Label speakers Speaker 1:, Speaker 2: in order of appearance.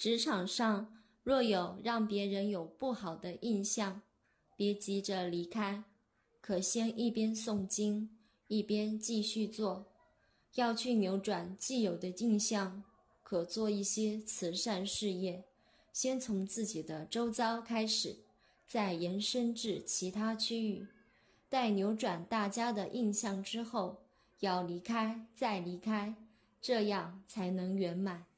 Speaker 1: 职场上若有让别人有不好的印象别急着离开可先一边诵经一边继续做。要去扭转既有的印象可做一些慈善事业。先从自己的周遭开始再延伸至其他区域。待扭转大家的印象之后要离开再离开这样才能圆满。